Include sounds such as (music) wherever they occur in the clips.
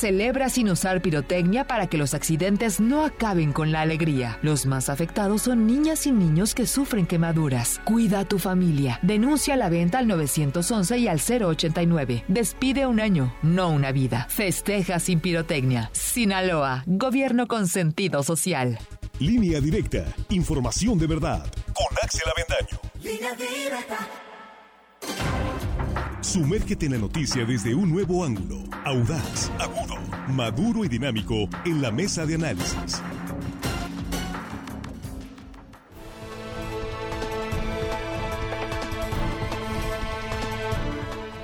Celebra sin usar pirotecnia para que los accidentes no acaben con la alegría. Los más afectados son niñas y niños que sufren quemaduras. Cuida a tu familia. Denuncia la venta al 911 y al 089. Despide un año, no una vida. Festeja sin pirotecnia. Sinaloa, gobierno con sentido social. Línea directa. Información de verdad. Con Axel Avendaño. Línea directa. Sumérgete en la noticia desde un nuevo ángulo, audaz, agudo, maduro y dinámico en la mesa de análisis.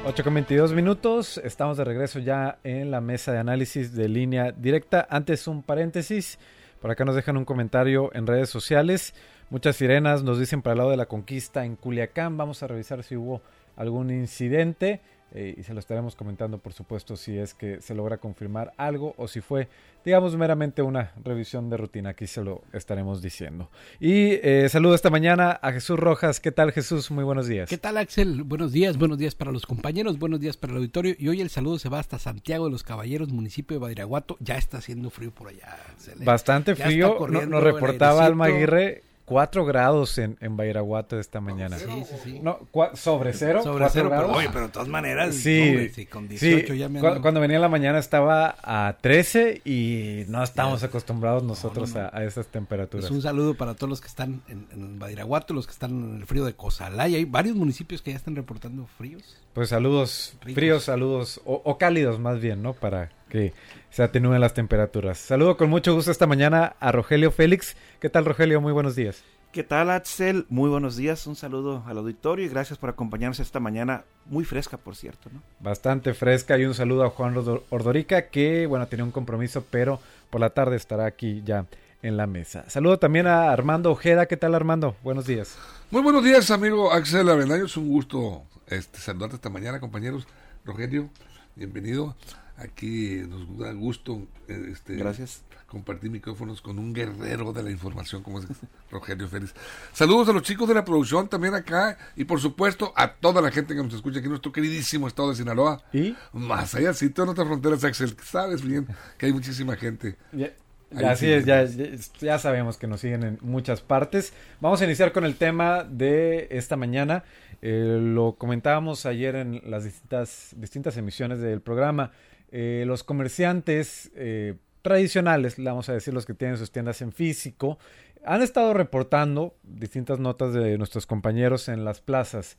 Ocho con 22 minutos, estamos de regreso ya en la mesa de análisis de línea directa. Antes un paréntesis, por acá nos dejan un comentario en redes sociales. Muchas sirenas nos dicen para el lado de la conquista en Culiacán. Vamos a revisar si hubo algún incidente eh, y se lo estaremos comentando por supuesto si es que se logra confirmar algo o si fue digamos meramente una revisión de rutina aquí se lo estaremos diciendo. Y eh, saludo esta mañana a Jesús Rojas. ¿qué tal Jesús? muy buenos días. ¿qué tal Axel? buenos días buenos días para los compañeros buenos días para el auditorio. Y hoy el saludo se va hasta Santiago de los Caballeros municipio de Badiraguato. Ya está haciendo frío por allá bastante frío. Nos reportaba Alma Aguirre 4 grados en, en Bairaguato esta mañana. Sí, sí, sí. No, sobre cero. Sobre cero, pero, oye, pero de todas maneras, sí, sí con 18 ya me Cuando venía en la mañana estaba a 13 y no estamos acostumbrados nosotros A, esas temperaturas. Pues un saludo para todos los que están en, en Badiraguato, los que están en el frío de Cozalá. Y hay varios municipios que ya están reportando fríos. Pues saludos, fríos, saludos, o, o cálidos más bien, ¿no? Para que se atenúen las temperaturas. Saludo con mucho gusto esta mañana a Rogelio Félix. ¿Qué tal Rogelio? Muy buenos días. ¿Qué tal Axel? Muy buenos días. Un saludo al auditorio y gracias por acompañarnos esta mañana. Muy fresca, por cierto. ¿no? Bastante fresca y un saludo a Juan Ordorica que, bueno, tenía un compromiso, pero por la tarde estará aquí ya en la mesa. Saludo también a Armando Ojeda. ¿Qué tal Armando? Buenos días. Muy buenos días, amigo Axel Avendaño. Es un gusto este, saludarte esta mañana, compañeros. Rogelio, bienvenido. Aquí nos da gusto este, Gracias. compartir micrófonos con un guerrero de la información como es Rogelio Félix. Saludos a los chicos de la producción también acá y por supuesto a toda la gente que nos escucha aquí en nuestro queridísimo estado de Sinaloa. ¿Y? Más allá, sí, todas nuestras fronteras, Axel. Sabes bien que hay muchísima gente. Así es, ya, ya, sabemos que nos siguen en muchas partes. Vamos a iniciar con el tema de esta mañana. Eh, lo comentábamos ayer en las distintas, distintas emisiones del programa. Eh, los comerciantes eh, tradicionales, vamos a decir los que tienen sus tiendas en físico, han estado reportando distintas notas de nuestros compañeros en las plazas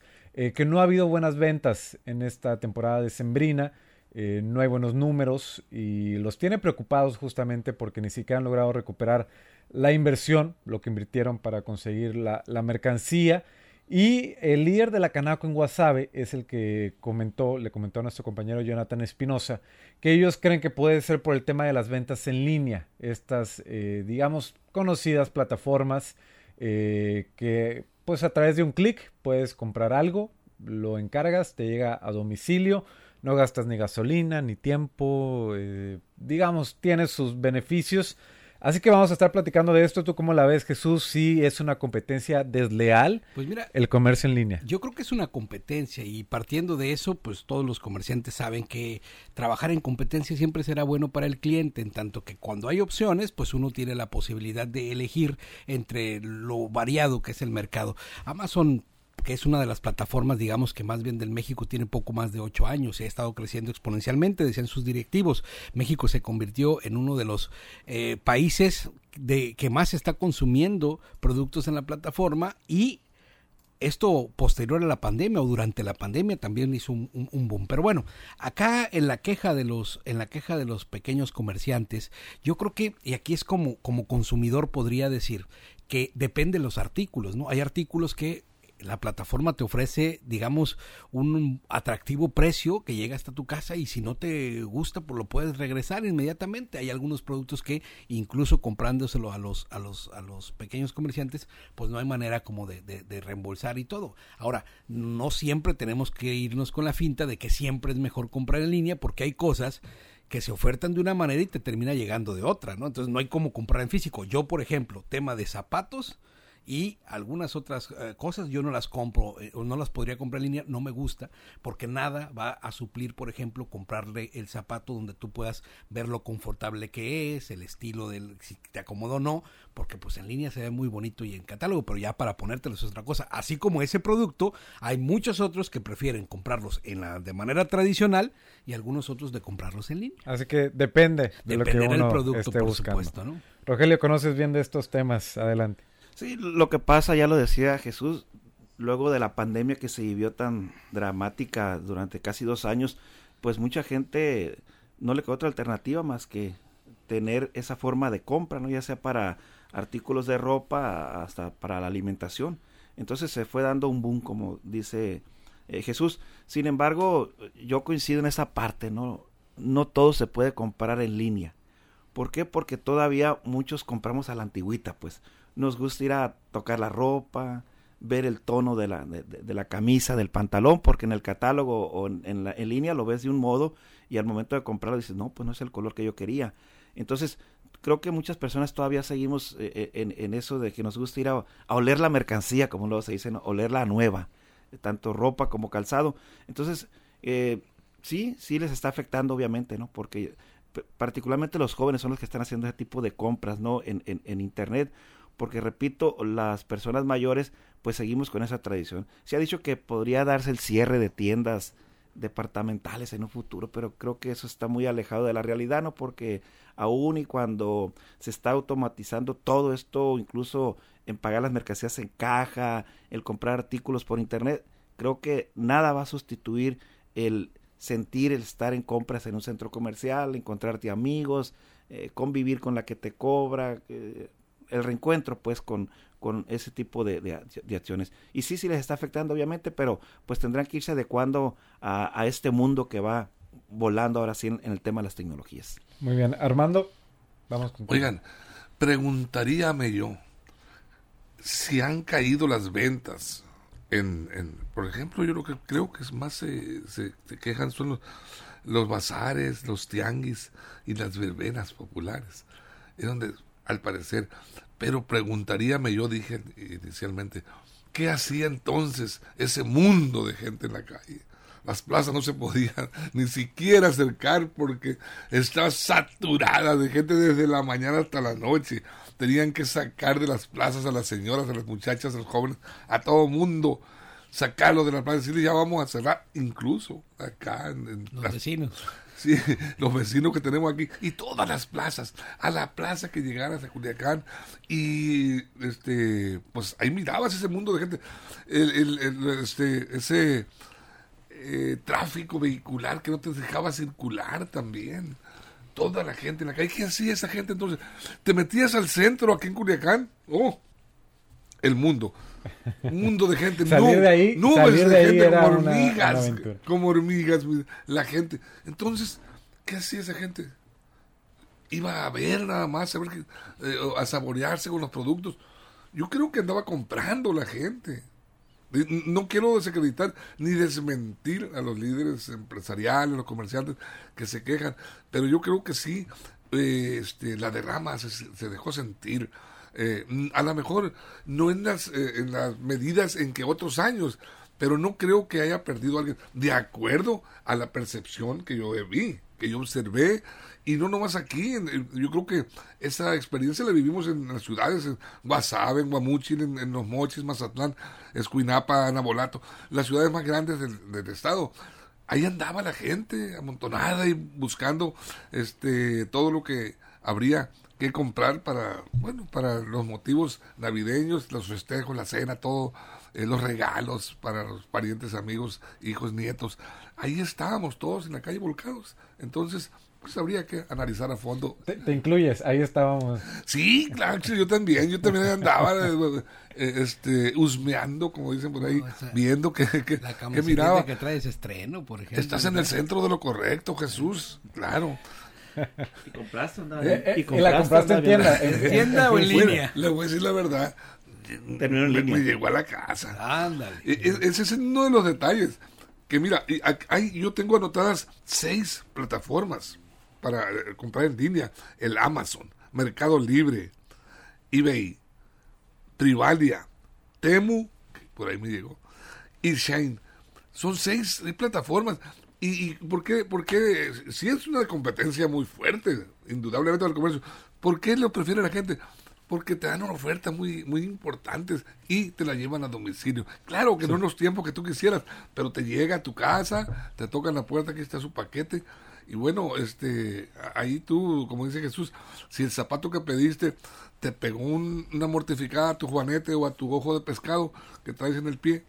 que no ha habido buenas ventas en esta temporada de Sembrina. no hay buenos números y los tiene preocupados justamente porque ni siquiera han logrado recuperar la inversión, lo que invirtieron para conseguir la mercancía y el líder de la Canaco en Guasave es el que comentó, le comentó a nuestro compañero Jonathan Espinosa, que ellos creen que puede ser por el tema de las ventas en línea, estas, eh, digamos, conocidas plataformas eh, que pues a través de un clic puedes comprar algo, lo encargas, te llega a domicilio, no gastas ni gasolina ni tiempo, eh, digamos, tienes sus beneficios Así que vamos a estar platicando de esto. ¿Tú cómo la ves, Jesús? ¿Sí es una competencia desleal pues mira, el comercio en línea? Yo creo que es una competencia y partiendo de eso, pues todos los comerciantes saben que trabajar en competencia siempre será bueno para el cliente, en tanto que cuando hay opciones, pues uno tiene la posibilidad de elegir entre lo variado que es el mercado. Amazon que es una de las plataformas, digamos, que más bien del México tiene poco más de ocho años y ha estado creciendo exponencialmente, decían sus directivos. México se convirtió en uno de los eh, países de, que más está consumiendo productos en la plataforma y esto posterior a la pandemia o durante la pandemia también hizo un, boom. Pero bueno, acá en la queja de los, en la queja de los pequeños comerciantes, yo creo que, y aquí es como, como consumidor podría decir, que depende de los artículos, ¿no? Hay artículos que la plataforma te ofrece, digamos, un atractivo precio que llega hasta tu casa y si no te gusta, pues lo puedes regresar inmediatamente. Hay algunos productos que incluso comprándoselo a los, a los, a los pequeños comerciantes, pues no hay manera como de, de, reembolsar y todo. Ahora, no siempre tenemos que irnos con la finta de que siempre es mejor comprar en línea porque hay cosas que se ofertan de una manera y te termina llegando de otra, ¿no? Entonces no hay como comprar en físico. Yo, por ejemplo, tema de zapatos, y algunas otras eh, cosas yo no las compro eh, o no las podría comprar en línea, no me gusta porque nada va a suplir, por ejemplo, comprarle el zapato donde tú puedas ver lo confortable que es, el estilo del si te acomoda o no, porque pues en línea se ve muy bonito y en catálogo, pero ya para ponértelo es otra cosa. Así como ese producto, hay muchos otros que prefieren comprarlos en la de manera tradicional y algunos otros de comprarlos en línea. Así que depende de lo que uno del producto, esté por buscando. supuesto, ¿no? Rogelio, conoces bien de estos temas. Adelante. Sí, lo que pasa, ya lo decía Jesús, luego de la pandemia que se vivió tan dramática durante casi dos años, pues mucha gente no le quedó otra alternativa más que tener esa forma de compra, ¿no? Ya sea para artículos de ropa hasta para la alimentación. Entonces se fue dando un boom, como dice eh, Jesús. Sin embargo, yo coincido en esa parte, ¿no? No todo se puede comprar en línea. ¿Por qué? Porque todavía muchos compramos a la antigüita, pues. Nos gusta ir a tocar la ropa, ver el tono de la, de, la camisa, del pantalón, porque en el catálogo o en, la, en línea lo ves de un modo y al momento de comprarlo dices, no, pues no es el color que yo quería. Entonces, creo que muchas personas todavía seguimos eh, en, en, eso de que nos gusta ir a, a oler la mercancía, como luego se dice, ¿no? oler nueva, tanto ropa como calzado. Entonces, eh, sí, sí les está afectando, obviamente, ¿no? Porque particularmente los jóvenes son los que están haciendo ese tipo de compras, ¿no? En, en, en Internet, porque repito, las personas mayores, pues seguimos con esa tradición. Se ha dicho que podría darse el cierre de tiendas departamentales en un futuro, pero creo que eso está muy alejado de la realidad, ¿no? Porque aún y cuando se está automatizando todo esto, incluso en pagar las mercancías en caja, el comprar artículos por internet, creo que nada va a sustituir el sentir el estar en compras en un centro comercial, encontrarte amigos, eh, convivir con la que te cobra, eh, el reencuentro pues con, con ese tipo de, de, de, acciones. Y sí, sí les está afectando obviamente, pero pues tendrán que irse adecuando a, a este mundo que va volando ahora sí en, en, el tema de las tecnologías. Muy bien, Armando, vamos con... Oigan, preguntaríame yo si han caído las ventas en, en, por ejemplo, yo lo que creo que es más se, se, se quejan son los, los, bazares, los tianguis y las verbenas populares. Es donde, al parecer, pero preguntaríame, yo dije inicialmente, ¿qué hacía entonces ese mundo de gente en la calle? Las plazas no se podían (laughs) ni siquiera acercar porque está saturada de gente desde la mañana hasta la noche tenían que sacar de las plazas a las señoras, a las muchachas, a los jóvenes, a todo mundo, sacarlo de las plazas y decirle ya vamos a cerrar, incluso acá en, en los las, vecinos. (laughs) Sí, los vecinos que tenemos aquí y todas las plazas, a la plaza que llegaras a Culiacán y este pues ahí mirabas ese mundo de gente, el, el, el este ese eh, tráfico vehicular que no te dejaba circular también toda la gente en la calle. ¿Qué hacía esa gente entonces? ¿Te metías al centro aquí en Culiacán? ¡Oh! El mundo. Un mundo de gente. (laughs) salir no, de ahí, salir de, de gente era como hormigas. una como hormigas, la gente. Entonces, ¿qué hacía esa gente? Iba a ver nada más, a, ver que- eh, a saborearse con los productos. Yo creo que andaba comprando la gente. No quiero desacreditar ni desmentir a los líderes empresariales, los comerciantes que se quejan, pero yo creo que sí, eh, este, la derrama se, se dejó sentir. Eh, a lo mejor no en las, eh, en las medidas en que otros años, pero no creo que haya perdido alguien de acuerdo a la percepción que yo vi, que yo observé, y no nomás aquí, yo creo que esa experiencia la vivimos en las ciudades, en Guasave, en Guamuchil, en, Los Mochis, Mazatlán, Escuinapa, Nabolato, las ciudades más grandes del, del estado. Ahí andaba la gente amontonada y buscando este todo lo que habría que comprar para, bueno, para los motivos navideños, los festejos, la cena, todo, eh, los regalos para los parientes, amigos, hijos, nietos. Ahí estábamos todos en la calle volcados. Entonces, pues habría que analizar a fondo. Te, te incluyes, ahí estábamos. Sí, claro, yo también, yo también andaba eh, eh, este husmeando, como dicen por ahí, No, esa- viendo que, que, La que miraba. que traes estreno, por ejemplo. Estás en el centro de lo correcto, Jesús, claro. ¿Y compraste? No, Eh, eh, y la compraste en tienda. ¿En tienda o en Bueno, línea? le voy a decir la verdad. Terminó en me, línea. me llegó a la casa. Ándale. E- e- Ese es uno de los detalles. Que mira, y hay, yo tengo anotadas seis plataformas para eh, comprar en línea. El Amazon, Mercado Libre, eBay, Privalia, Temu, por ahí me llegó, y Shine. Son seis plataformas. ¿Y, y por qué? Porque si es una competencia muy fuerte, indudablemente del comercio, ¿por qué lo prefiere la gente? Porque te dan una oferta muy, muy importantes y te la llevan a domicilio. Claro que no en los tiempos que tú quisieras, pero te llega a tu casa, te tocan la puerta, aquí está su paquete. Y bueno, este, ahí tú, como dice Jesús, si el zapato que pediste te pegó una mortificada a tu juanete o a tu ojo de pescado que traes en el pie,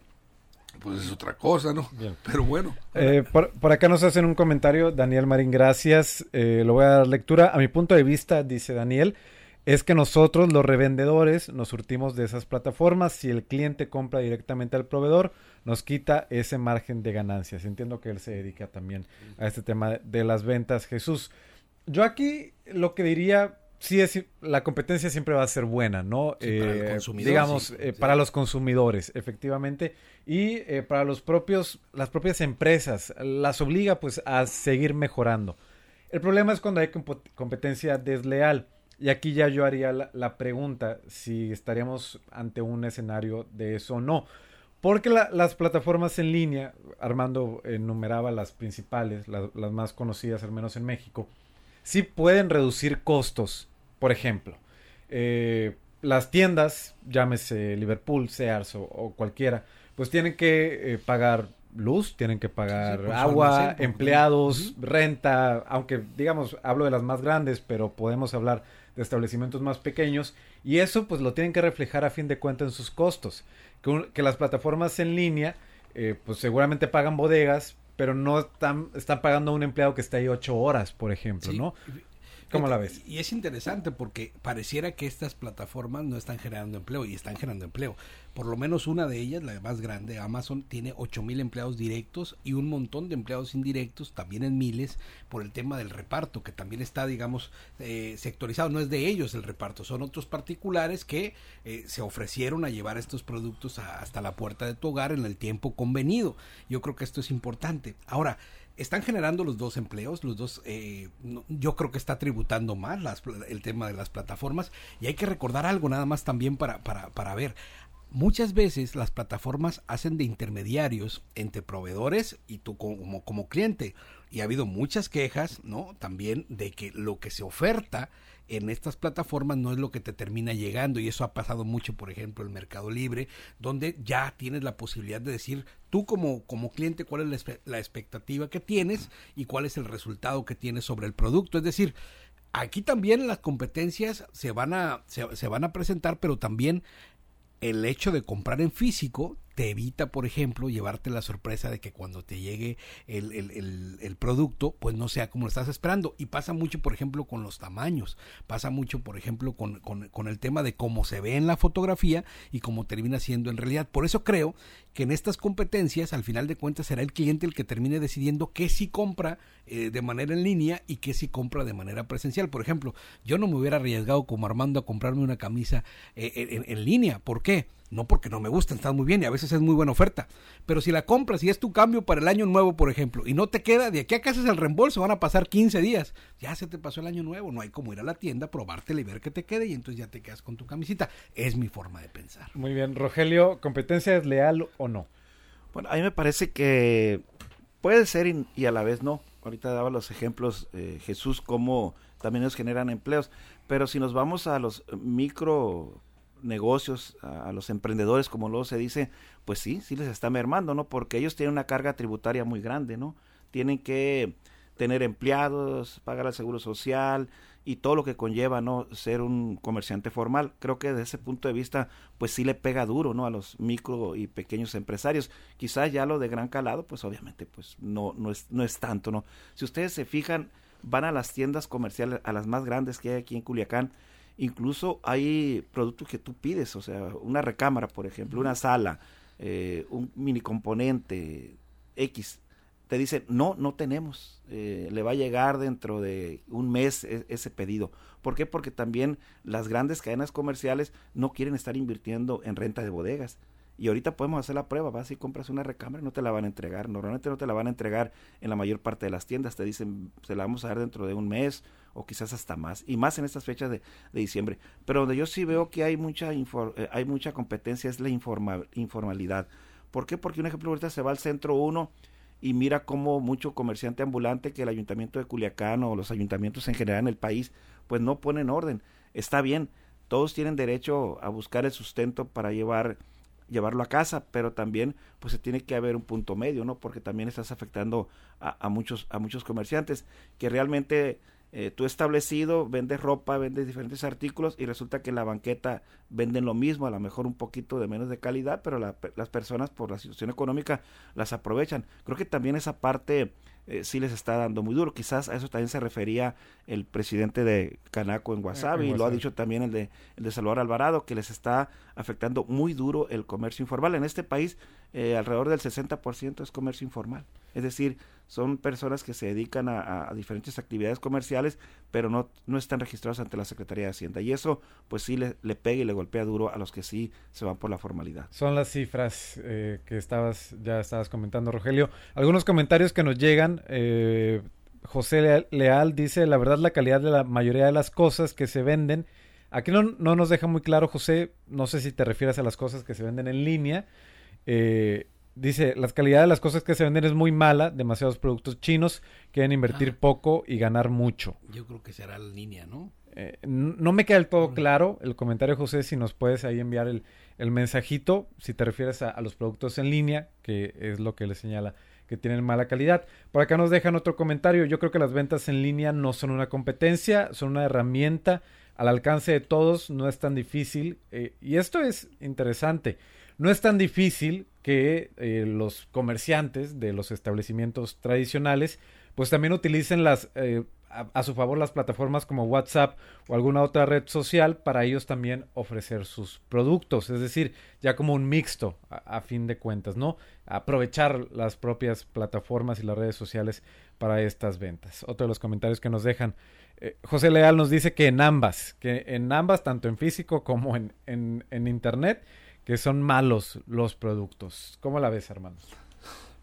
pues es otra cosa, ¿no? Pero bueno. Eh, por, acá nos hacen un comentario, Daniel Marín, gracias. Eh, lo voy a dar lectura. A mi punto de vista, dice Daniel, es que nosotros, los revendedores, nos surtimos de esas plataformas. Si el cliente compra directamente al proveedor, nos quita ese margen de ganancias. Entiendo que él se dedica también a este tema de las ventas. Jesús, yo aquí lo que diría, sí es la competencia siempre va a ser buena, ¿no? Eh, digamos, eh, para los consumidores, efectivamente, y eh, para los propios, las propias empresas, las obliga pues a seguir mejorando. El problema es cuando hay competencia desleal. Y aquí ya yo haría la, pregunta si estaríamos ante un escenario de eso o no. Porque las plataformas en línea, Armando enumeraba las principales, las más conocidas al menos en México, sí pueden reducir costos. Por ejemplo, eh, las tiendas, llámese Liverpool, Sears o, cualquiera, pues tienen que eh, pagar luz, tienen que pagar agua, empleados, renta, aunque digamos, hablo de las más grandes, pero podemos hablar de establecimientos más pequeños, y eso pues lo tienen que reflejar a fin de cuentas en sus costos. Que, las plataformas en línea, eh, pues seguramente pagan bodegas, pero no están, están pagando a un empleado que está ahí ocho horas, por ejemplo, ¿no? ¿Cómo la ves? Y es interesante porque pareciera que estas plataformas no están generando empleo y están generando empleo. Por lo menos una de ellas, la más grande, Amazon, tiene 8 mil empleados directos y un montón de empleados indirectos, también en miles, por el tema del reparto, que también está, digamos, eh, sectorizado. No es de ellos el reparto, son otros particulares que eh, se ofrecieron a llevar estos productos hasta la puerta de tu hogar en el tiempo convenido. Yo creo que esto es importante. Ahora, están generando los dos empleos, los dos, eh, yo creo que está tributando más las, el tema de las plataformas y hay que recordar algo nada más también para, para, para ver. Muchas veces las plataformas hacen de intermediarios entre proveedores y tú como, como cliente. Y ha habido muchas quejas, ¿no? También de que lo que se oferta en estas plataformas no es lo que te termina llegando y eso ha pasado mucho, por ejemplo, en Mercado Libre, donde ya tienes la posibilidad de decir tú como, como cliente cuál es la, expectativa que tienes y cuál es el resultado que tienes sobre el producto. Es decir, aquí también las competencias se van a, se van a presentar, pero también el hecho de comprar en físico te evita, por ejemplo, llevarte la sorpresa de que cuando te llegue el, el, producto, pues no sea como lo estás esperando. Y pasa mucho, por ejemplo, con los tamaños. Pasa mucho, por ejemplo, con, con, el tema de cómo se ve en la fotografía y cómo termina siendo en realidad. Por eso creo que en estas competencias, al final de cuentas, será el cliente el que termine decidiendo qué sí compra eh, de manera en línea y qué sí compra de manera presencial. Por ejemplo, yo no me hubiera arriesgado como Armando a comprarme una camisa eh, en línea. ¿Por qué? No porque no me gusten, están muy bien y a veces es muy buena oferta. Pero si la compras y es tu cambio para el año nuevo, por ejemplo, y no te queda, de aquí a que haces el reembolso van a pasar 15 días. Ya se te pasó el año nuevo, no hay como ir a la tienda, probártela y ver que te quede y entonces ya te quedas con tu camisita. Es mi forma de pensar. Muy bien, Rogelio, ¿competencia es leal o no? Bueno, a mí me parece que puede ser y, a la vez no. Ahorita daba los ejemplos, eh, Jesús, cómo también nos generan empleos. Pero si nos vamos a los micro negocios, a, los emprendedores, como luego se dice, pues sí, sí les está mermando, ¿no? Porque ellos tienen una carga tributaria muy grande, ¿no? Tienen que tener empleados, pagar el seguro social y todo lo que conlleva, ¿no? Ser un comerciante formal. Creo que desde ese punto de vista, pues sí le pega duro, ¿no? A los micro y pequeños empresarios. Quizás ya lo de gran calado, pues obviamente, pues no, no, es, no es tanto, ¿no? Si ustedes se fijan, van a las tiendas comerciales, a las más grandes que hay aquí en Culiacán, Incluso hay productos que tú pides, o sea, una recámara, por ejemplo, una sala, eh, un mini componente X. Te dicen, no, no tenemos. Eh, le va a llegar dentro de un mes e, ese pedido. ¿Por qué? Porque también las grandes cadenas comerciales no quieren estar invirtiendo en renta de bodegas. Y ahorita podemos hacer la prueba, vas y compras una recámara y no te la van a entregar. Normalmente no te la van a entregar en la mayor parte de las tiendas, te dicen, se la vamos a dar dentro de un mes o quizás hasta más, y más en estas fechas de, diciembre. Pero donde yo sí veo que hay mucha, eh, hay mucha competencia es la informalidad. ¿Por qué? Porque un ejemplo ahorita se va al centro uno y mira cómo mucho comerciante ambulante que el ayuntamiento de Culiacán o los ayuntamientos en general en el país pues no ponen orden. Está bien, todos tienen derecho a buscar el sustento para llevar llevarlo a casa, pero también pues se tiene que haber un punto medio, ¿no? Porque también estás afectando a muchos a muchos comerciantes que realmente eh, tú establecido vendes ropa, vendes diferentes artículos y resulta que en la banqueta venden lo mismo, a lo mejor un poquito de menos de calidad, pero las personas por la situación económica las aprovechan. Creo que también esa parte eh, sí les está dando muy duro. Quizás a eso también se refería el presidente de Canaco en Wasabi, y lo ha dicho también el de, el de Salvador Alvarado, que les está afectando muy duro el comercio informal. En este país, eh, alrededor del 60% es comercio informal. Es decir, son personas que se dedican a, diferentes actividades comerciales, pero no, no están registrados ante la Secretaría de Hacienda. Y eso, pues sí, le, le pega y le golpea duro a los que sí se van por la formalidad. Son las cifras eh, que estabas ya estabas comentando, Rogelio. Algunos comentarios que nos llegan. Eh, José Leal dice, la verdad, la calidad de la mayoría de las cosas que se venden. Aquí no, no nos deja muy claro, José, no sé si te refieres a las cosas que se venden en línea. Eh, Dice, la calidad de las cosas que se venden es muy mala, demasiados productos chinos, quieren invertir poco y ganar mucho. Yo creo que será la línea, ¿no? Eh, no me queda del todo claro el comentario, José, si nos puedes ahí enviar el, el mensajito, si te refieres a, los productos en línea, que es lo que le señala que tienen mala calidad. Por acá nos dejan otro comentario, yo creo que las ventas en línea no son una competencia, son una herramienta al alcance de todos, no es tan difícil. Eh, y esto es interesante. No es tan difícil que eh, los comerciantes de los establecimientos tradicionales pues también utilicen las eh, a, su favor las plataformas como WhatsApp o alguna otra red social para ellos también ofrecer sus productos, es decir, ya como un mixto a, fin de cuentas, ¿no? Aprovechar las propias plataformas y las redes sociales para estas ventas. Otro de los comentarios que nos dejan. Eh, José Leal nos dice que en ambas, que en ambas, tanto en físico como en, en, en internet, que son malos los productos. ¿Cómo la ves, Armando?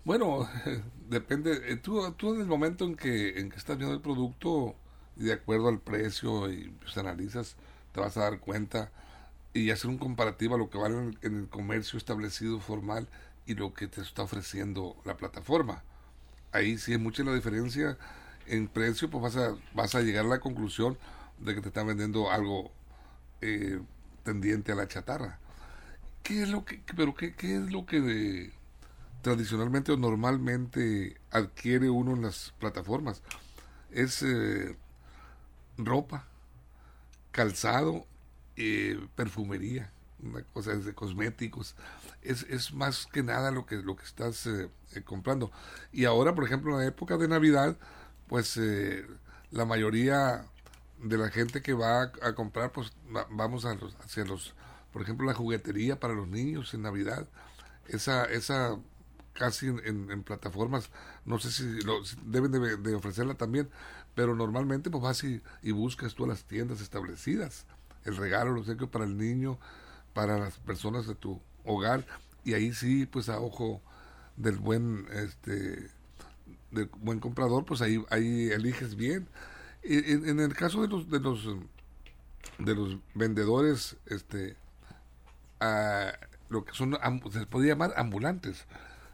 Bueno, (laughs) depende. Eh, tú, tú en el momento en que, en que estás viendo el producto y de acuerdo al precio y pues, analizas, te vas a dar cuenta y hacer un comparativo a lo que vale en, el comercio establecido formal y lo que te está ofreciendo la plataforma. Ahí sí hay mucha la diferencia en precio, pues vas a, vas a llegar a la conclusión de que te están vendiendo algo eh, tendiente a la chatarra. ¿Qué es lo que, pero qué, es lo que tradicionalmente o normalmente adquiere uno en las plataformas? Es eh, ropa, calzado, eh, perfumería, una cosa de cosméticos. Es, es, más que nada lo que, lo que estás eh, comprando. Y ahora, por ejemplo, en la época de Navidad, pues la mayoría de la gente que va a, comprar, pues vamos a hacia los por ejemplo, la juguetería para los niños en Navidad, esa, esa casi en, plataformas, no sé si, lo, deben de, ofrecerla también, pero normalmente pues vas y, buscas tú las tiendas establecidas, el regalo, los obsequio para el niño, para las personas de tu hogar, y ahí sí, pues a ojo del buen, este, del buen comprador, pues ahí, ahí eliges bien. En, en el caso de los, de los, de los vendedores, este, a lo que son, se podría llamar ambulantes,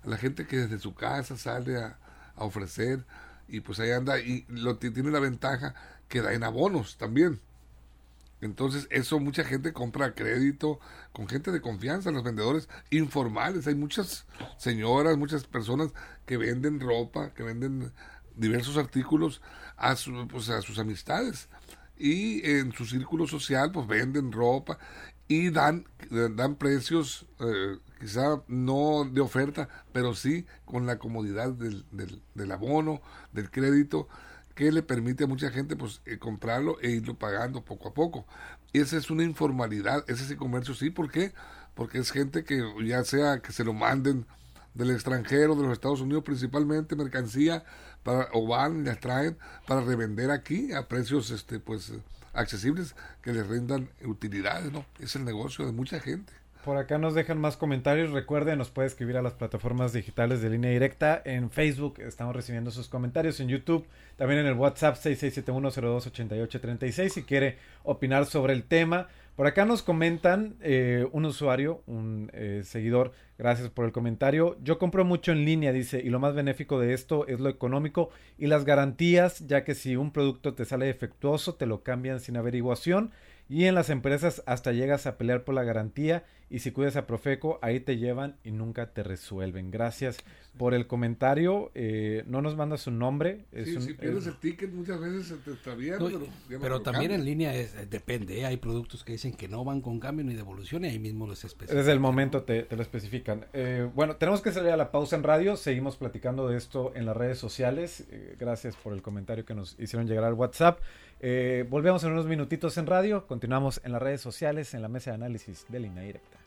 la gente que desde su casa sale a, ofrecer y pues ahí anda y lo tiene la ventaja que da en abonos también. Entonces, eso mucha gente compra crédito con gente de confianza, los vendedores informales. Hay muchas señoras, muchas personas que venden ropa, que venden diversos artículos a, pues, a sus amistades. Y en su círculo social, pues venden ropa y dan, dan precios eh, quizá no de oferta, pero sí con la comodidad del, del, abono, del crédito, que le permite a mucha gente pues eh, comprarlo e irlo pagando poco a poco. Y esa es una informalidad, ese es el comercio, sí, ¿por qué? Porque es gente que ya sea que se lo manden del extranjero, de los Estados Unidos principalmente, mercancía, para, o van las traen para revender aquí a precios este pues accesibles que les rindan utilidades, ¿no? Es el negocio de mucha gente. Por acá nos dejan más comentarios. Recuerden, nos puede escribir a las plataformas digitales de línea directa. En Facebook estamos recibiendo sus comentarios. En YouTube, también en el WhatsApp 6671028836 si quiere opinar sobre el tema. Por acá nos comentan eh, un usuario, un eh, seguidor, gracias por el comentario. Yo compro mucho en línea, dice, y lo más benéfico de esto es lo económico y las garantías, ya que si un producto te sale defectuoso, te lo cambian sin averiguación y en las empresas hasta llegas a pelear por la garantía y si cuidas a Profeco, ahí te llevan y nunca te resuelven. Gracias por el comentario. Eh, no nos manda su nombre. Sí, si pierdes el ticket muchas veces se te. No, pero, ya no pero también en línea es, eh, depende. ¿eh? Hay productos que dicen que no van con cambio ni devolución y ahí mismo los especifican. Desde el momento te, te lo especifican. Eh, bueno, tenemos que salir a la pausa en radio. Seguimos platicando de esto en las redes sociales. Eh, gracias por el comentario que nos hicieron llegar al WhatsApp. Eh, volvemos en unos minutitos en radio. Continuamos en las redes sociales, en la mesa de análisis de línea directa.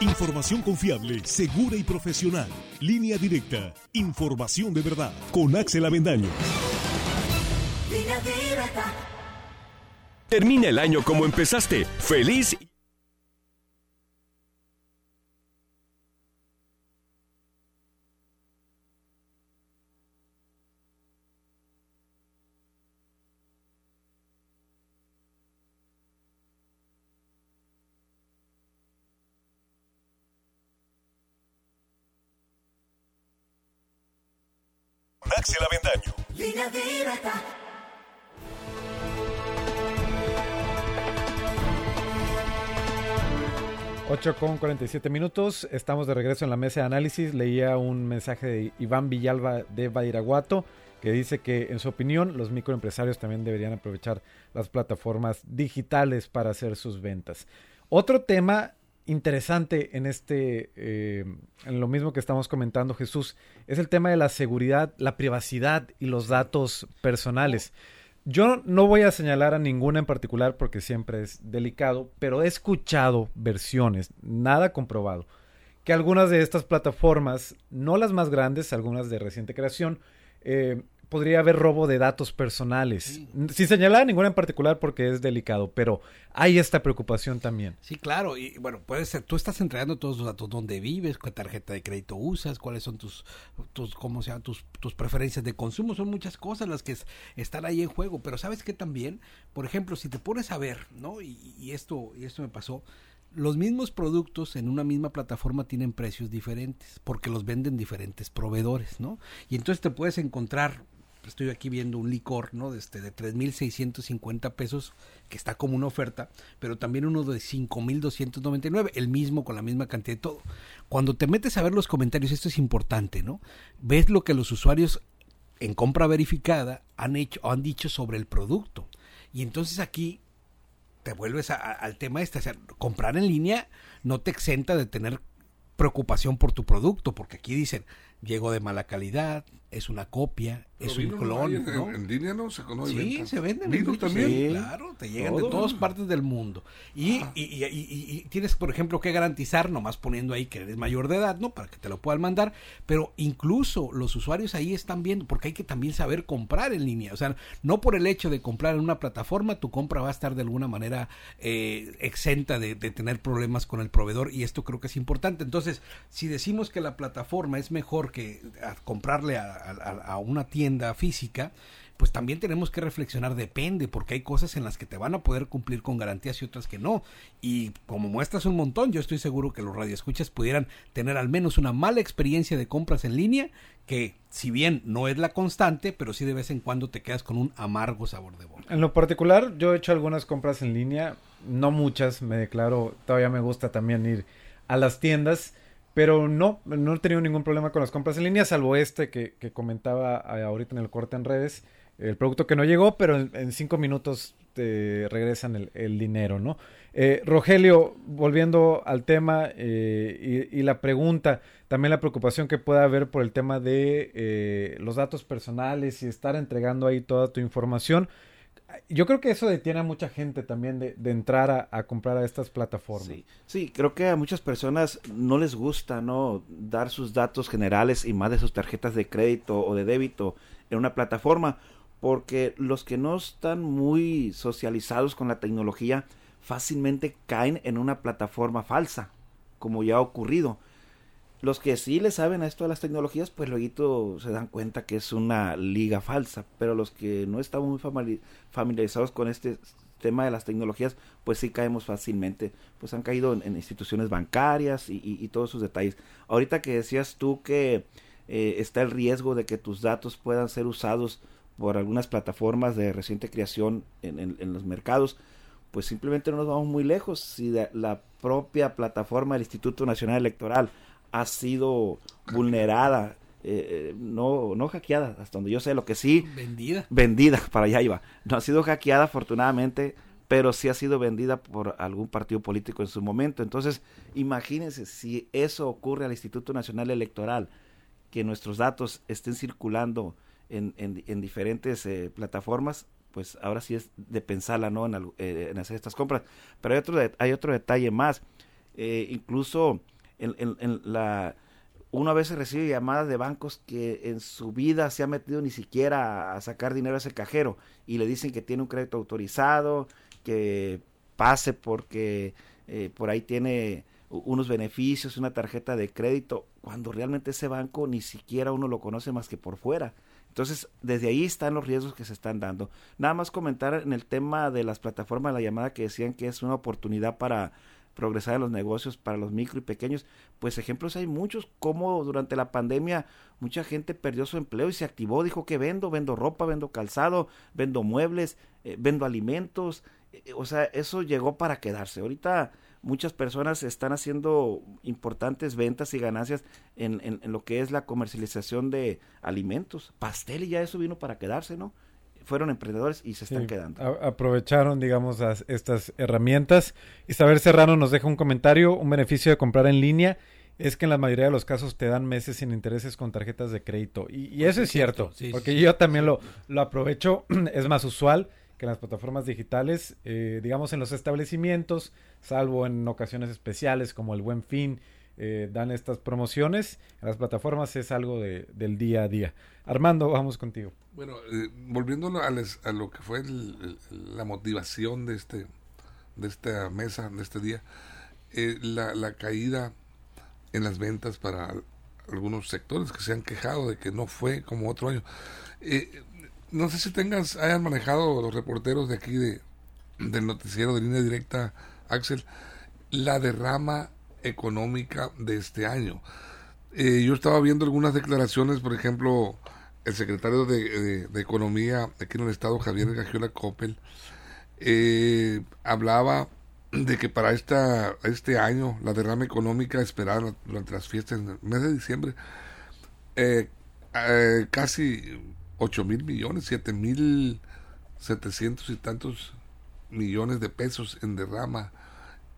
Información confiable, segura y profesional. Línea directa. Información de verdad. Con Axel Avendaño. Termina el año como empezaste, feliz Axel Avendaño. Línea directa. Ocho con 47 minutos, estamos de regreso en la mesa de análisis. Leía un mensaje de Iván Villalba de Badiraguato que dice que en su opinión los microempresarios también deberían aprovechar las plataformas digitales para hacer sus ventas. Otro tema interesante en este, eh, en lo mismo que estamos comentando Jesús, es el tema de la seguridad, la privacidad y los datos personales. Yo no voy a señalar a ninguna en particular porque siempre es delicado, pero he escuchado versiones, nada comprobado, que algunas de estas plataformas, no las más grandes, algunas de reciente creación, eh, podría haber robo de datos personales. Sin señalar ninguna en particular porque es delicado, pero hay esta preocupación también. Sí, claro, y bueno, puede ser, tú estás entregando todos los datos, dónde vives, qué tarjeta de crédito usas, cuáles son tus, tus cómo se llaman, tus, tus preferencias de consumo, son muchas cosas las que es- están ahí en juego, pero sabes que también, por ejemplo, si te pones a ver, ¿no? Y, y esto, y esto me pasó, los mismos productos en una misma plataforma tienen precios diferentes, porque los venden diferentes proveedores, ¿no? Y entonces te puedes encontrar estoy aquí viendo un licor, ¿no? De, este, de 3.650 pesos, que está como una oferta, pero también uno de 5.299, el mismo con la misma cantidad de todo. Cuando te metes a ver los comentarios, esto es importante, ¿no? Ves lo que los usuarios en compra verificada han hecho han dicho sobre el producto. Y entonces aquí te vuelves al tema este, o sea, comprar en línea no te exenta de tener preocupación por tu producto, porque aquí dicen, llegó de mala calidad, es una copia, es un clon, en, ¿no? en línea no se conoce. Sí, se venden. Vino en también. Sí, claro, te llegan de todas partes del mundo. Y, y, y- y- y- y tienes, por ejemplo, que garantizar, nomás poniendo ahí que eres mayor de edad, ¿no? Para que te lo puedan mandar. Pero incluso los usuarios ahí están viendo, porque hay que también saber comprar en línea. O sea, no por el hecho de comprar en una plataforma, tu compra va a estar de alguna manera eh, exenta de, de tener problemas con el proveedor. Y esto creo que es importante. Entonces, si decimos que la plataforma es mejor que a comprarle a, a- a una tienda física, pues también tenemos que reflexionar, depende, porque hay cosas en las que te van a poder cumplir con garantías y otras que no. Y como muestras un montón, yo estoy seguro que los radioescuchas pudieran tener al menos una mala experiencia de compras en línea, que si bien no es la constante, pero sí de vez en cuando te quedas con un amargo sabor de boca. En lo particular, yo he hecho algunas compras en línea, no muchas, me declaro, todavía me gusta también ir a las tiendas, pero no, no he tenido ningún problema con las compras en línea, salvo este que, que comentaba eh, ahorita en el corte en redes, el producto que no llegó, pero en, cinco minutos te regresan el, el dinero, ¿no? Eh, Rogelio, volviendo al tema eh, y, y la pregunta, también la preocupación que pueda haber por el tema de eh, los datos personales y estar entregando ahí toda tu información. Yo creo que eso detiene a mucha gente también de, de entrar a, comprar a estas plataformas. Sí, sí, creo que a muchas personas no les gusta no dar sus datos generales y más de sus tarjetas de crédito o de débito en una plataforma porque los que no están muy socializados con la tecnología fácilmente caen en una plataforma falsa, como ya ha ocurrido. Los que sí le saben a esto de las tecnologías, pues luego se dan cuenta que es una liga falsa, pero los que no están muy familiarizados con este tema de las tecnologías, pues sí caemos fácilmente, pues han caído en, instituciones bancarias y, todos sus detalles. Ahorita que decías tú que eh, está el riesgo de que tus datos puedan ser usados por algunas plataformas de reciente creación en, los mercados, pues simplemente no nos vamos muy lejos. Si la propia plataforma del Instituto Nacional Electoral ha sido vulnerada, eh, eh, no, no hackeada, hasta donde yo sé, lo que sí... Vendida. Vendida, (laughs) para allá iba. No ha sido hackeada, afortunadamente, pero sí ha sido vendida por algún partido político en su momento. Entonces, imagínense si eso ocurre al Instituto Nacional Electoral, que nuestros datos estén circulando en, en, diferentes eh, plataformas, pues ahora sí es de pensarla, ¿no? En, eh, en hacer estas compras. Pero hay otro, hay otro detalle más. Incluso en, en, la uno a veces recibe llamadas de bancos que en su vida se ha metido ni siquiera a sacar dinero a ese cajero y le dicen que tiene un crédito autorizado, que pase porque por ahí tiene unos beneficios, una tarjeta de crédito, cuando realmente ese banco ni siquiera uno lo conoce más que por fuera. Entonces, desde ahí están los riesgos que se están dando. Nada más comentar en el tema de las plataformas, la llamada que decían que es una oportunidad para progresar en los negocios para los micro y pequeños, pues ejemplos hay muchos, como durante la pandemia mucha gente perdió su empleo y se activó, dijo que vendo, vendo ropa, vendo calzado, vendo muebles, eh, vendo alimentos, eh, o sea, eso llegó para quedarse. Ahorita muchas personas están haciendo importantes ventas y ganancias en, en, lo que es la comercialización de alimentos. Pastel y ya eso vino para quedarse, ¿no? Fueron emprendedores y se están quedando. aprovecharon, digamos, estas herramientas. Y Saber Serrano nos deja un comentario, un beneficio de comprar en línea es que en la mayoría de los casos te dan meses sin intereses con tarjetas de crédito. Y, eso es cierto, porque yo también lo, lo aprovecho, (clears throat) es más usual que en las plataformas digitales, eh, digamos en los establecimientos, salvo en ocasiones especiales como el Buen Fin, eh, dan estas promociones. En las plataformas es algo de, del día a día. Armando, vamos contigo. Bueno, eh, volviendo a, a, lo que fue la motivación de este de esta mesa, de este día, la, la caída en las ventas para algunos sectores que se han quejado de que no fue como otro año. Eh, no sé si tengas, hayan manejado los reporteros de aquí de, del noticiero de línea directa, Axel, la derrama económica de este año. Eh, yo estaba viendo algunas declaraciones, por ejemplo, el secretario de, Economía aquí en el estado, Javier Gagiola Coppel, eh, hablaba de que para esta, este año la derrama económica esperada durante las fiestas en el mes de diciembre, eh, casi 8 mil millones, 7 mil 700 y tantos millones de pesos en derrama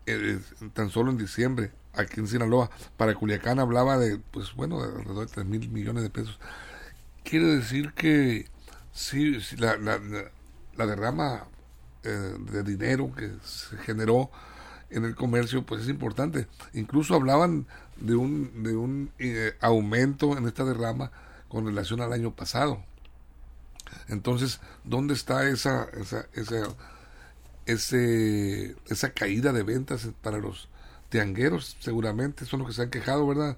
eh, tan solo en diciembre aquí en Sinaloa. Para Culiacán hablaba de, pues bueno, de alrededor de 3 mil millones de pesos. Quiere decir que sí, la, la, la, derrama eh, de dinero que se generó en el comercio pues es importante. Incluso hablaban de un, de un eh, aumento en esta derrama con relación al año pasado. Entonces, ¿dónde está esa, esa, esa, ese, esa caída de ventas para los tiangueros? Seguramente son los que se han quejado, ¿verdad?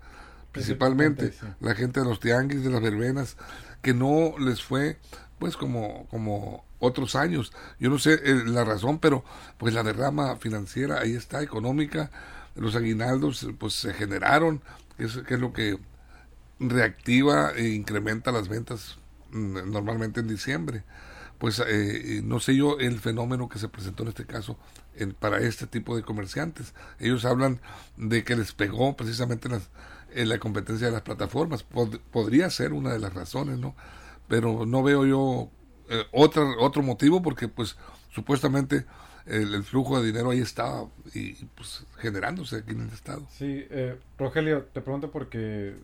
Principalmente la gente de los tianguis, de las verbenas, que no les fue pues como, como otros años. Yo no sé eh, la razón, pero pues la derrama financiera ahí está, económica, los aguinaldos pues se generaron, que es, que es lo que reactiva e incrementa las ventas normalmente en diciembre. Pues eh, no sé yo el fenómeno que se presentó en este caso en, para este tipo de comerciantes. Ellos hablan de que les pegó precisamente las, en la competencia de las plataformas. podría ser una de las razones, ¿no? Pero no veo yo eh, otra, otro motivo porque pues supuestamente el, flujo de dinero ahí estaba y pues generándose aquí en el estado. Sí, eh, Rogelio, te pregunto porque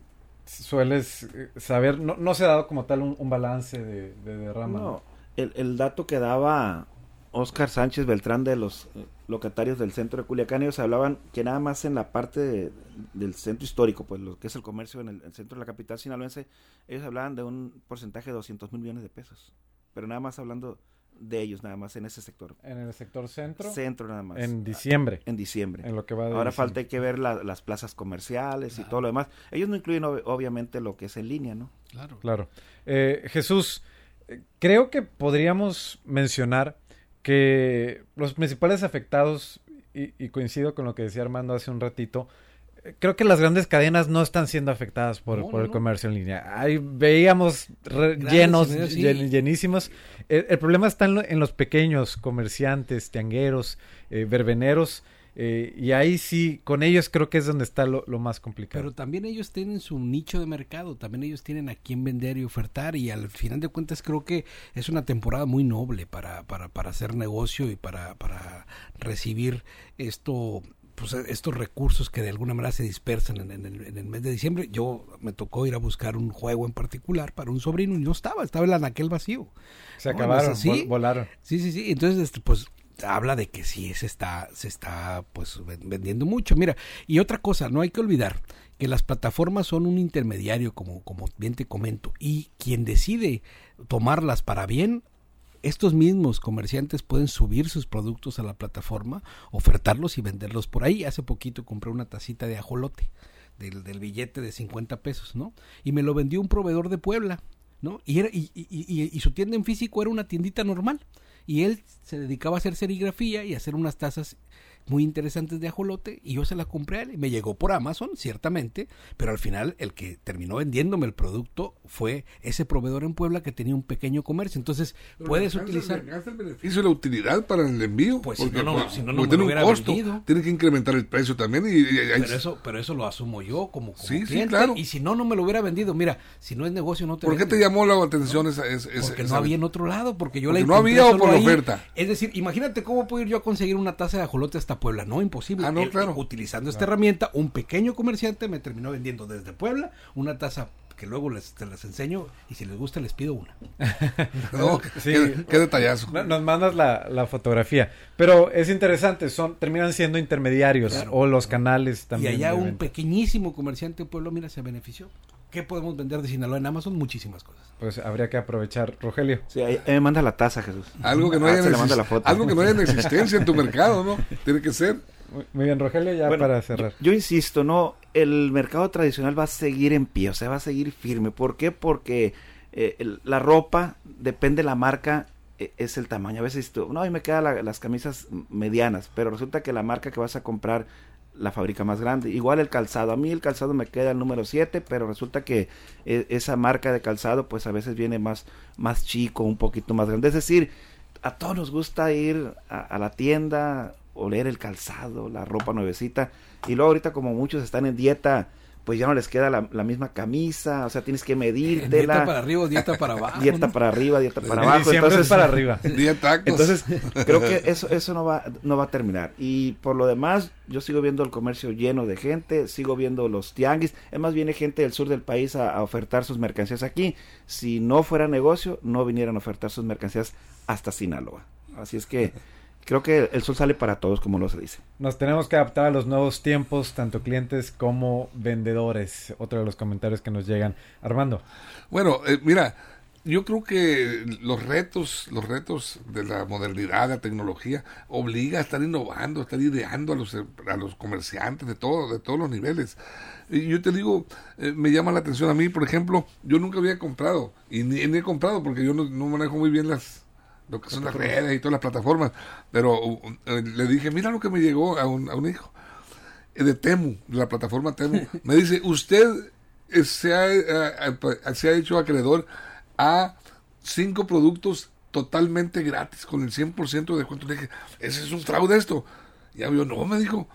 sueles eh, saber, no, no se ha dado como tal un, balance de, derrama. No, el, el, dato que daba Oscar Sánchez Beltrán de los eh, locatarios del centro de Culiacán, ellos hablaban que nada más en la parte del centro histórico, pues lo que es el comercio en el, centro de la capital sinaloense, ellos hablaban de un porcentaje de 200 mil millones de pesos. pero nada más hablando de ellos, nada más en ese sector. En el sector centro. Centro nada más. En diciembre. En diciembre. En lo que va de Ahora diciembre. falta hay que ver la- las plazas comerciales y todo lo demás. Ellos no incluyen ob- obviamente lo que es en línea, ¿no? Claro. Claro. Eh, Jesús, creo que podríamos mencionar que los principales afectados, y, y coincido con lo que decía Armando hace un ratito, eh, creo que las grandes cadenas no están siendo afectadas por, No, por no, el no. comercio en línea. Ahí veíamos re- llenos, y medios, sí. llen- llenísimos. El, el problema está en, lo- en los pequeños comerciantes, tiangueros, eh, verbeneros. Eh, y ahí sí, con ellos creo que es donde está lo, lo más complicado. Pero también ellos tienen su nicho de mercado, también ellos tienen a quién vender y ofertar y al final de cuentas creo que es una temporada muy noble para, para, para hacer negocio y para, para recibir esto pues estos recursos que de alguna manera se dispersan en, en el, en el mes de diciembre. Yo me tocó ir a buscar un juego en particular para un sobrino y no estaba, estaba el anaquel vacío. Se No, acabaron, vol- volaron. Sí, sí, sí. Entonces, este, pues habla de que sí se está, se está pues ven- vendiendo mucho. Mira, y otra cosa, no hay que olvidar que las plataformas son un intermediario, como, como bien te comento, y quien decide tomarlas para bien, estos mismos comerciantes pueden subir sus productos a la plataforma, ofertarlos y venderlos por ahí. Hace poquito compré una tacita de ajolote del, del billete de 50 pesos, ¿no? Y me lo vendió un proveedor de Puebla, ¿no? Y, era, y, y- y su tienda en físico era una tiendita normal. Y él se dedicaba a hacer serigrafía y a hacer unas tazas muy interesantes de ajolote y yo se las compré a él me llegó por Amazon, ciertamente, pero al final el que terminó vendiéndome el producto fue ese proveedor en Puebla que tenía un pequeño comercio. Entonces, puedes Pero utilizar... le alcanza el beneficio y la utilidad para el envío. Pues si no, no, pues, si no, no porque me tiene un costo. vendido. Tiene que incrementar el precio también. Y, y- y- Pero eso, pero eso lo asumo yo como, como Sí, sí, cliente. claro. Y si no, no me lo hubiera vendido. Mira, si no es negocio, no te ¿Por qué te llamó la atención esa, esa- esa- Porque esa- no había en otro lado, porque yo Porque la no había o por ahí. oferta. Es decir, imagínate cómo puedo ir yo a conseguir una taza de ajolote hasta Puebla. No, imposible. Ah, no, claro. Utilizando esta herramienta, un pequeño comerciante me terminó vendiendo desde Puebla una taza que luego les, te las enseño y si les gusta les pido una. (laughs) No, Sí. qué, qué detallazo. No- Nos mandas la, la fotografía. Pero es interesante, son terminan siendo intermediarios Claro. o los canales Y también. allá de un pequeñísimo comerciante de Puebla, mira, se benefició. ¿Qué podemos vender de Sinaloa en Amazon? Muchísimas cosas. Pues habría que aprovechar. Rogelio. Sí, ahí, ahí me manda la taza, Jesús. Algo que no Ah, haya se en le manda exis- la foto. algo que no haya (laughs) en existencia en tu mercado, ¿no? Tiene que ser. Muy- Muy bien, Rogelio, ya Bueno, para cerrar. Yo, yo insisto, no, el mercado tradicional va a seguir en pie, o sea, va a seguir firme. ¿Por qué? Porque eh, el- la ropa, depende de la marca, eh, es el tamaño. A veces tú, no, a mí me quedan la- las camisas medianas, pero resulta que la marca que vas a comprar la fábrica más grande. Igual el calzado, a mí el calzado me queda el número 7, pero resulta que eh, esa marca de calzado pues a veces viene más, más chico, un poquito más grande. Es decir, a todos nos gusta ir a, a la tienda, oler el calzado, la ropa nuevecita, y luego ahorita como muchos están en dieta, pues ya no les queda la, la misma camisa, o sea, tienes que medírtela. Dieta para arriba o dieta para abajo. (laughs) dieta ¿no? para arriba, dieta para abajo. diciembre Entonces, es para arriba. (laughs) Tacos. entonces, (laughs) creo que eso, eso no va, no va a terminar. Y por lo demás, yo sigo viendo el comercio lleno de gente, sigo viendo los tianguis. Es más, viene gente del sur del país a, a ofertar sus mercancías aquí. Si no fuera negocio, no vinieran a ofertar sus mercancías hasta Sinaloa. Así es que creo que el sol sale para todos, como lo se dice. Nos tenemos que adaptar a los nuevos tiempos, tanto clientes como vendedores. Otro de los comentarios que nos llegan. Armando. Bueno, eh, mira, yo creo que los retos, los retos de la modernidad, la tecnología, obliga a estar innovando, a estar ideando a los, a los comerciantes de todo, de todos los niveles. Y yo te digo, eh, me llama la atención a mí, por ejemplo, yo nunca había comprado, y ni, ni he comprado porque yo no, no manejo muy bien las lo que son las redes y todas las plataformas, pero uh, eh, le dije, mira lo que me llegó a un, a un hijo eh, de Temu, de la plataforma Temu. (laughs) Me dice, usted eh, se ha, eh, se ha hecho acreedor a cinco productos totalmente gratis con el 100% de descuento. Le dije, ese es un fraude esto. Ya vio, no, me dijo.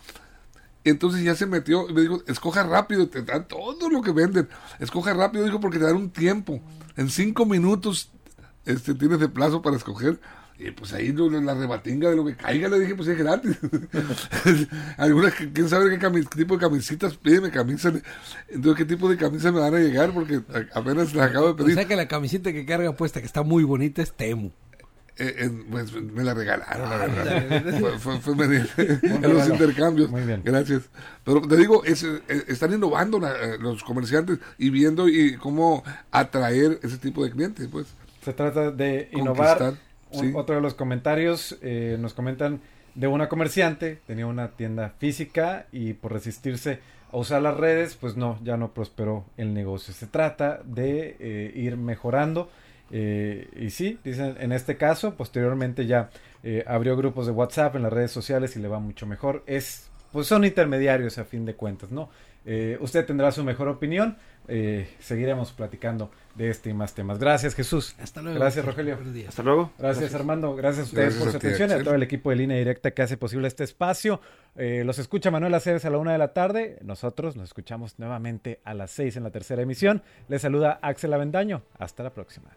Entonces ya se metió y me dijo, escoja rápido, te dan todo lo que venden. Escoja rápido, dijo, porque te dan un tiempo. En cinco minutos este, tienes de plazo para escoger. Y pues ahí la rebatinga de lo que caiga, le dije, pues es gratis. (laughs) Algunas, que- quién sabe qué, camis- tipo de camisitas, pídeme camisas. Entonces, ¿qué tipo de camisas me van a llegar? Porque apenas las acabo de O pedir. sea que la camiseta que carga puesta, que está muy bonita, es Temu. Eh, eh, pues me la regalaron, la verdad. fue, fue- fue medio- (laughs) en los intercambios. Muy bien. Gracias. Pero te digo, es, eh, están innovando la- eh, los comerciantes y viendo y cómo atraer ese tipo de clientes, pues. Se trata de innovar. Un-. Otro de los comentarios eh, nos comentan de una comerciante, tenía una tienda física y por resistirse a usar las redes, pues no, ya no prosperó el negocio. Se trata de eh, ir mejorando. eh, y sí, dicen, en este caso, posteriormente ya eh, abrió grupos de WhatsApp en las redes sociales y le va mucho mejor. Es, pues son intermediarios a fin de cuentas, ¿no? Eh, usted tendrá su mejor opinión. eh, seguiremos platicando de este y más temas. Gracias, Jesús. Hasta luego. Gracias, Rogelio. Buenos días. Hasta luego. Gracias, Armando. Gracias a ustedes Gracias por a su ti, atención y a todo el equipo de Línea Directa que hace posible este espacio. Eh, los escucha Manuel Aceves a la una de la tarde. Nosotros nos escuchamos nuevamente a las seis en la tercera emisión. Les saluda Axel Avendaño. Hasta la próxima.